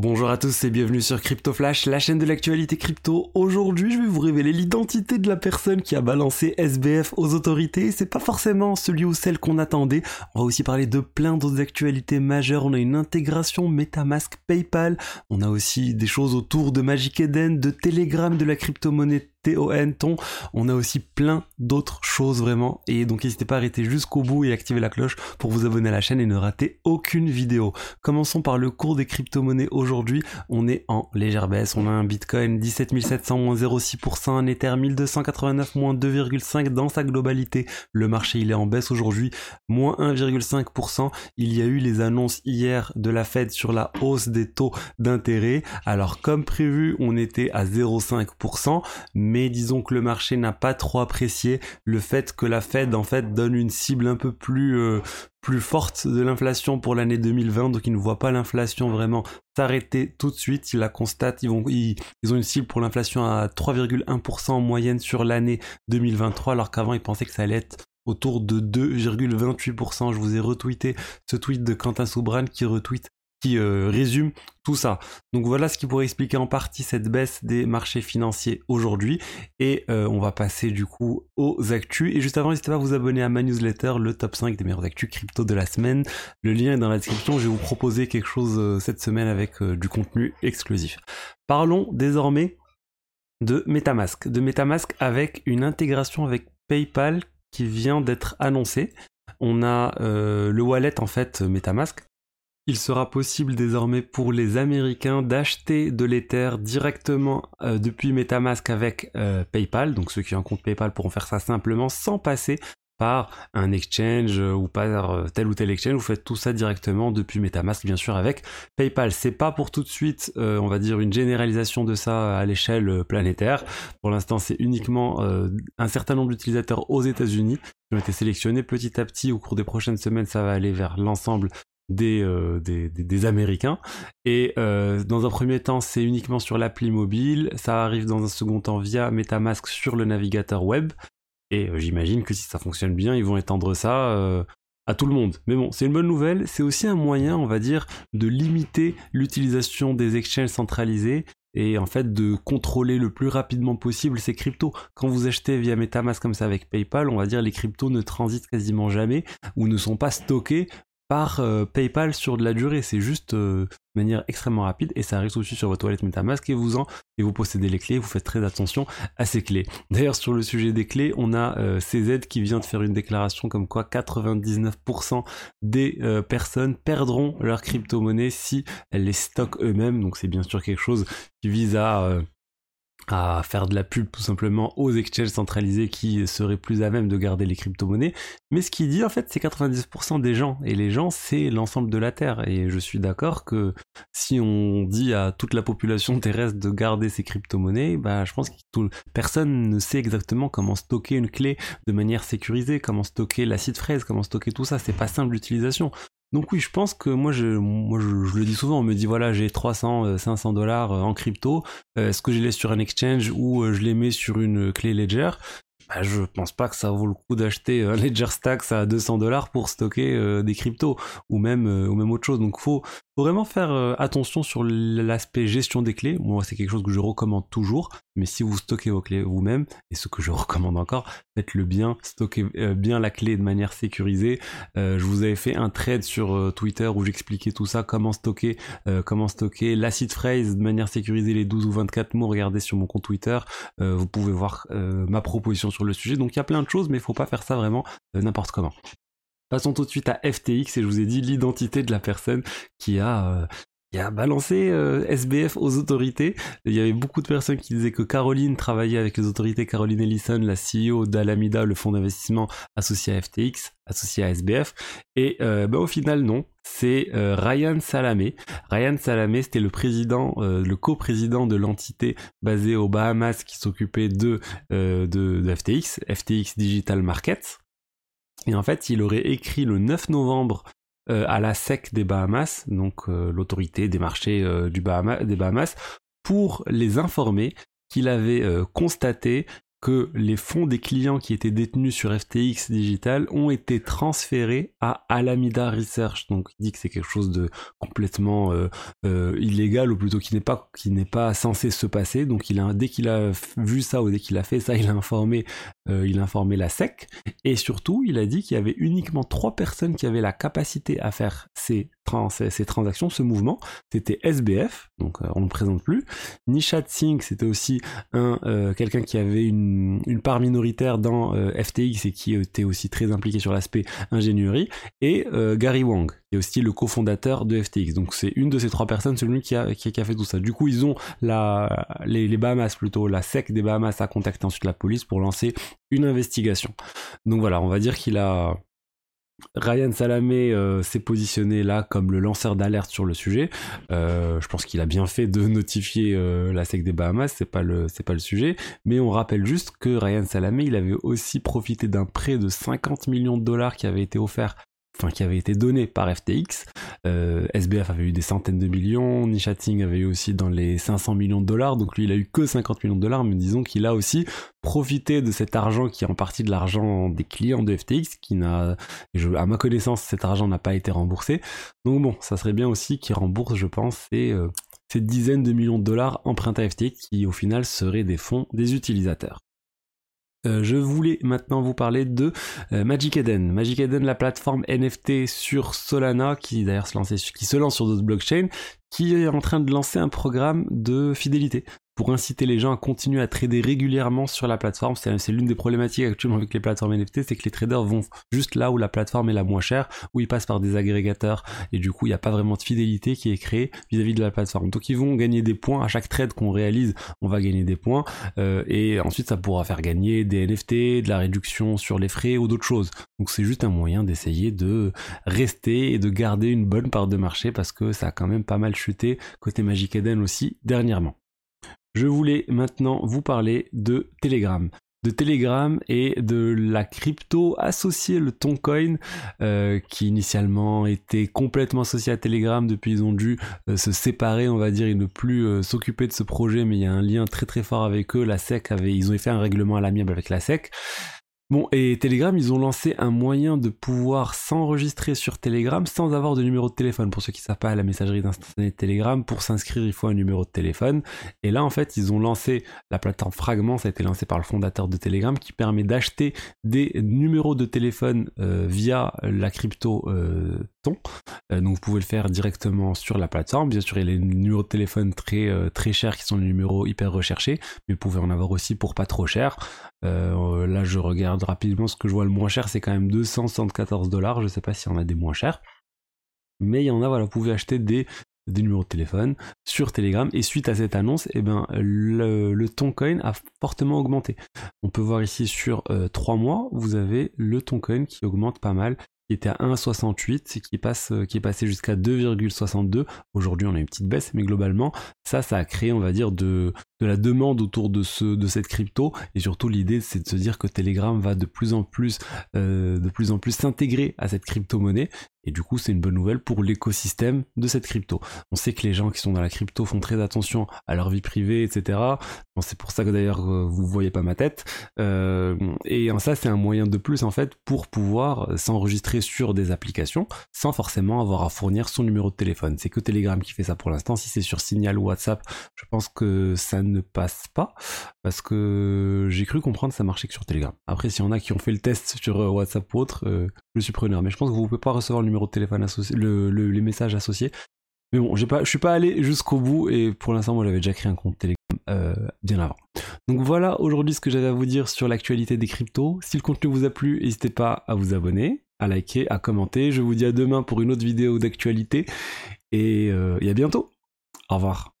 Bonjour à tous et bienvenue sur Crypto Flash, la chaîne de l'actualité crypto. Aujourd'hui, je vais vous révéler l'identité de la personne qui a balancé SBF aux autorités. C'est pas forcément celui ou celle qu'on attendait. On va aussi parler de plein d'autres actualités majeures. On a une intégration MetaMask PayPal. On a aussi des choses autour de Magic Eden, de Telegram, de la crypto-monnaie On a aussi plein d'autres choses vraiment. Et donc n'hésitez pas à arrêter jusqu'au bout et activer la cloche pour vous abonner à la chaîne et ne rater aucune vidéo. Commençons par le cours des crypto-monnaies aujourd'hui. On est en légère baisse. On a un Bitcoin 17 700 moins 0,6%, un Ether 1289 moins 2,5% dans sa globalité. Le marché il est en baisse aujourd'hui, moins 1,5%. Il y a eu les annonces hier de la Fed sur la hausse des taux d'intérêt. Alors comme prévu, on était à 0,5%, mais disons que le marché n'a pas trop apprécié le fait que la Fed en fait donne une cible un peu plus euh, forte de l'inflation pour l'année 2020, donc ils ne voient pas l'inflation vraiment s'arrêter tout de suite. Ils la constatent, ils, ils, ont une cible pour l'inflation à 3,1% en moyenne sur l'année 2023, alors qu'avant ils pensaient que ça allait être autour de 2,28%. Je vous ai retweeté ce tweet de Quentin Soubran qui retweet qui euh, résume tout ça. Donc voilà ce qui pourrait expliquer en partie cette baisse des marchés financiers aujourd'hui. Et euh, on va passer du coup aux actus. Et juste avant, n'hésitez pas à vous abonner à ma newsletter, le top 5 des meilleures actus crypto de la semaine. Le lien est dans la description. Je vais vous proposer quelque chose euh, cette semaine avec du contenu exclusif. Parlons désormais de Metamask. De Metamask avec une intégration avec PayPal qui vient d'être annoncée. On a le wallet en fait Metamask il sera possible désormais pour les Américains d'acheter de l'Ether directement euh, depuis Metamask avec euh, PayPal. Donc ceux qui ont un compte PayPal pourront faire ça simplement sans passer par un exchange euh, ou par tel ou tel exchange. Vous faites tout ça directement depuis Metamask, bien sûr, avec PayPal. C'est pas pour tout de suite, on va dire, une généralisation de ça à l'échelle planétaire. Pour l'instant, c'est uniquement un certain nombre d'utilisateurs aux États-Unis qui ont été sélectionnés petit à petit. Au cours des prochaines semaines, ça va aller vers l'ensemble euh, des, des, Américains. Et euh, dans un premier temps, c'est uniquement sur l'appli mobile. Ça arrive dans un second temps via Metamask sur le navigateur web. Et euh, j'imagine que si ça fonctionne bien, ils vont étendre ça à tout le monde. Mais bon, c'est une bonne nouvelle. C'est aussi un moyen, on va dire, de limiter l'utilisation des exchanges centralisés et en fait de contrôler le plus rapidement possible ces cryptos. Quand vous achetez via Metamask comme ça avec PayPal, on va dire les cryptos ne transitent quasiment jamais ou ne sont pas stockés par euh, PayPal sur de la durée. C'est juste euh, de manière extrêmement rapide et ça arrive suite sur votre toilette MetaMask et vous en et vous possédez les clés. Vous faites très attention à ces clés. D'ailleurs, sur le sujet des clés, on a euh, CZ qui vient de faire une déclaration comme quoi 99% des personnes perdront leur crypto-monnaie si elles les stockent eux-mêmes. Donc c'est bien sûr quelque chose qui vise à à faire de la pub tout simplement aux exchanges centralisés qui seraient plus à même de garder les crypto-monnaies. Mais ce qu'il dit en fait c'est 90% des gens et les gens c'est l'ensemble de la Terre et je suis d'accord que si on dit à toute la population terrestre de garder ses crypto-monnaies, bah je pense que personne ne sait exactement comment stocker une clé de manière sécurisée, comment stocker l'acide fraise, comment stocker tout ça, c'est pas simple d'utilisation. Donc oui, je pense que moi, je, le dis souvent, on me dit voilà, j'ai 300, 500 euh, dollars euh, en crypto, euh, est-ce que je les laisse sur un exchange ou je les mets sur une clé Ledger? Bah, je pense pas que ça vaut le coup d'acheter un Ledger Stacks à 200 dollars pour stocker des cryptos ou même ou même autre chose. Donc faut faut vraiment faire euh, attention sur l'aspect gestion des clés. Moi, c'est quelque chose que je recommande toujours. Mais si vous stockez vos clés vous-même, et ce que je recommande encore, faites-le bien, stockez euh, bien la clé de manière sécurisée. Euh, je vous avais fait un trade sur Twitter où j'expliquais tout ça, comment stocker, comment stocker l'acid phrase de manière sécurisée les 12 ou 24 mots. Regardez sur mon compte Twitter, vous pouvez voir ma proposition sur le sujet. Donc il y a plein de choses, mais il faut pas faire ça vraiment n'importe comment. Passons tout de suite à FTX et je vous ai dit l'identité de la personne qui a euh, a balancé euh, SBF aux autorités. Il y avait beaucoup de personnes qui disaient que Caroline travaillait avec les autorités. Caroline Ellison, la CEO d'Alameda, le fonds d'investissement associé à FTX, associé à SBF. Et euh, bah, au final, non. C'est Ryan Salamé. Ryan Salamé, c'était le président, le coprésident de l'entité basée aux Bahamas qui s'occupait de, de, de FTX, FTX Digital Markets. Et en fait, il aurait écrit le 9 novembre euh, à la SEC des Bahamas, donc euh, l'autorité des marchés euh, des Bahamas, pour les informer qu'il avait constaté que les fonds des clients qui étaient détenus sur FTX Digital ont été transférés à Alameda Research. Donc il dit que c'est quelque chose de complètement euh, euh, illégal ou plutôt qui n'est pas qui n'est pas censé se passer. Donc dès qu'il a vu ça ou dès qu'il a fait ça, il a informé euh, il a informé la SEC et surtout il a dit qu'il y avait uniquement trois personnes qui avaient la capacité à faire ces ces, transactions, ce mouvement, c'était SBF, donc on ne présente plus. Nishat Singh, c'était aussi un quelqu'un qui avait une une, part minoritaire dans euh, FTX et qui était aussi très impliqué sur l'aspect ingénierie, et euh, Gary Wang, qui est aussi le cofondateur de FTX. Donc c'est une de ces trois personnes, celui qui a, qui, a fait tout ça. Du coup, ils ont la, les, Bahamas plutôt, la SEC des Bahamas a contacté ensuite la police pour lancer une investigation. Donc voilà, on va dire qu'il a Ryan Salamé euh, s'est positionné là comme le lanceur d'alerte sur le sujet. Euh, je pense qu'il a bien fait de notifier euh, la SEC des Bahamas, c'est pas le pas le sujet. Mais on rappelle juste que Ryan Salamé, il avait aussi profité d'un prêt de 50 millions de dollars qui avait été offert enfin qui avait été donné par FTX. Euh, SBF avait eu des centaines de millions, Nishating avait eu aussi dans les 500 millions de dollars, donc lui il a eu que 50 millions de dollars, mais disons qu'il a aussi profité de cet argent qui est en partie de l'argent des clients de FTX, qui n'a, à ma connaissance, cet argent n'a pas été remboursé. Donc bon, ça serait bien aussi qu'il rembourse, je pense, ces, euh, ces dizaines de millions de dollars empruntés à FTX, qui au final seraient des fonds des utilisateurs. Euh, je voulais maintenant vous parler de euh, Magic Eden. Magic Eden, la plateforme NFT sur Solana, qui d'ailleurs qui se lance sur d'autres blockchains, qui est en train de lancer un programme de fidélité pour inciter les gens à continuer à trader régulièrement sur la plateforme. C'est l'une des problématiques actuellement avec les plateformes NFT, c'est que les traders vont juste là où la plateforme est la moins chère, où ils passent par des agrégateurs, et du coup il n'y a pas vraiment de fidélité qui est créée vis-à-vis de la plateforme. Donc ils vont gagner des points, à chaque trade qu'on réalise, on va gagner des points, euh, et ensuite ça pourra faire gagner des NFT, de la réduction sur les frais ou d'autres choses. Donc c'est juste un moyen d'essayer de rester et de garder une bonne part de marché parce que ça a quand même pas mal chuté côté Magic Eden aussi dernièrement. Je voulais maintenant vous parler de Telegram. De Telegram et de la crypto associée, le Toncoin, euh, qui initialement était complètement associé à Telegram, depuis ils ont dû euh, se séparer, on va dire, et ne plus euh, s'occuper de ce projet, mais il y a un lien très très fort avec eux, la SEC avait, ils ont fait un règlement à l'amiable avec la SEC, Bon, et Telegram, ils ont lancé un moyen de pouvoir s'enregistrer sur Telegram sans avoir de numéro de téléphone. Pour ceux qui ne savent pas, la messagerie d'instantané de Telegram, pour s'inscrire, il faut un numéro de téléphone. Et là, en fait, ils ont lancé la plateforme Fragment, ça a été lancé par le fondateur de Telegram, qui permet d'acheter des numéros de téléphone euh, via la crypto euh, Ton. Euh, donc, vous pouvez le faire directement sur la plateforme. Bien sûr, il y a les numéros de téléphone très, très chers qui sont les numéros hyper recherchés, mais vous pouvez en avoir aussi pour pas trop cher. Là, je regarde rapidement, ce que je vois le moins cher, c'est quand même 274 dollars. Je sais pas s'il y en a des moins chers. Mais il y en a, voilà, vous pouvez acheter des, numéros de téléphone sur Telegram. Et suite à cette annonce, eh ben, le, le Toncoin a fortement augmenté. On peut voir ici sur 3 euh, mois, vous avez le Toncoin qui augmente pas mal qui était à 1,68 qui passe qui est passé jusqu'à 2,62 aujourd'hui on a une petite baisse mais globalement ça ça a créé on va dire de de la demande autour de ce de cette crypto. Et surtout l'idée c'est de se dire que Telegram va de plus en plus euh, de plus en plus s'intégrer à cette crypto monnaie et du coup c'est une bonne nouvelle pour l'écosystème de cette crypto. On sait que les gens qui sont dans la crypto font très attention à leur vie privée etc c'est pour ça que d'ailleurs euh, vous voyez pas ma tête. Euh, et ça c'est un moyen de plus en fait pour pouvoir s'enregistrer sur des applications sans forcément avoir à fournir son numéro de téléphone. C'est que Telegram qui fait ça pour l'instant. Si c'est sur Signal ou WhatsApp je pense que ça ne passe pas parce que j'ai cru comprendre que ça marchait que sur Telegram. Après, s'il y en a qui ont fait le test sur euh, WhatsApp ou autre, Mais je pense que vous pouvez pas recevoir le numéro de téléphone associé, les messages associés. Mais bon, j'ai pas, suis pas allé jusqu'au bout et pour l'instant, moi, j'avais déjà créé un compte Telegram euh, bien avant. Donc voilà aujourd'hui ce que j'avais à vous dire sur l'actualité des cryptos. Si le contenu vous a plu, n'hésitez pas à vous abonner, à liker, à commenter. Je vous dis à demain pour une autre vidéo d'actualité et, et à bientôt. Au revoir.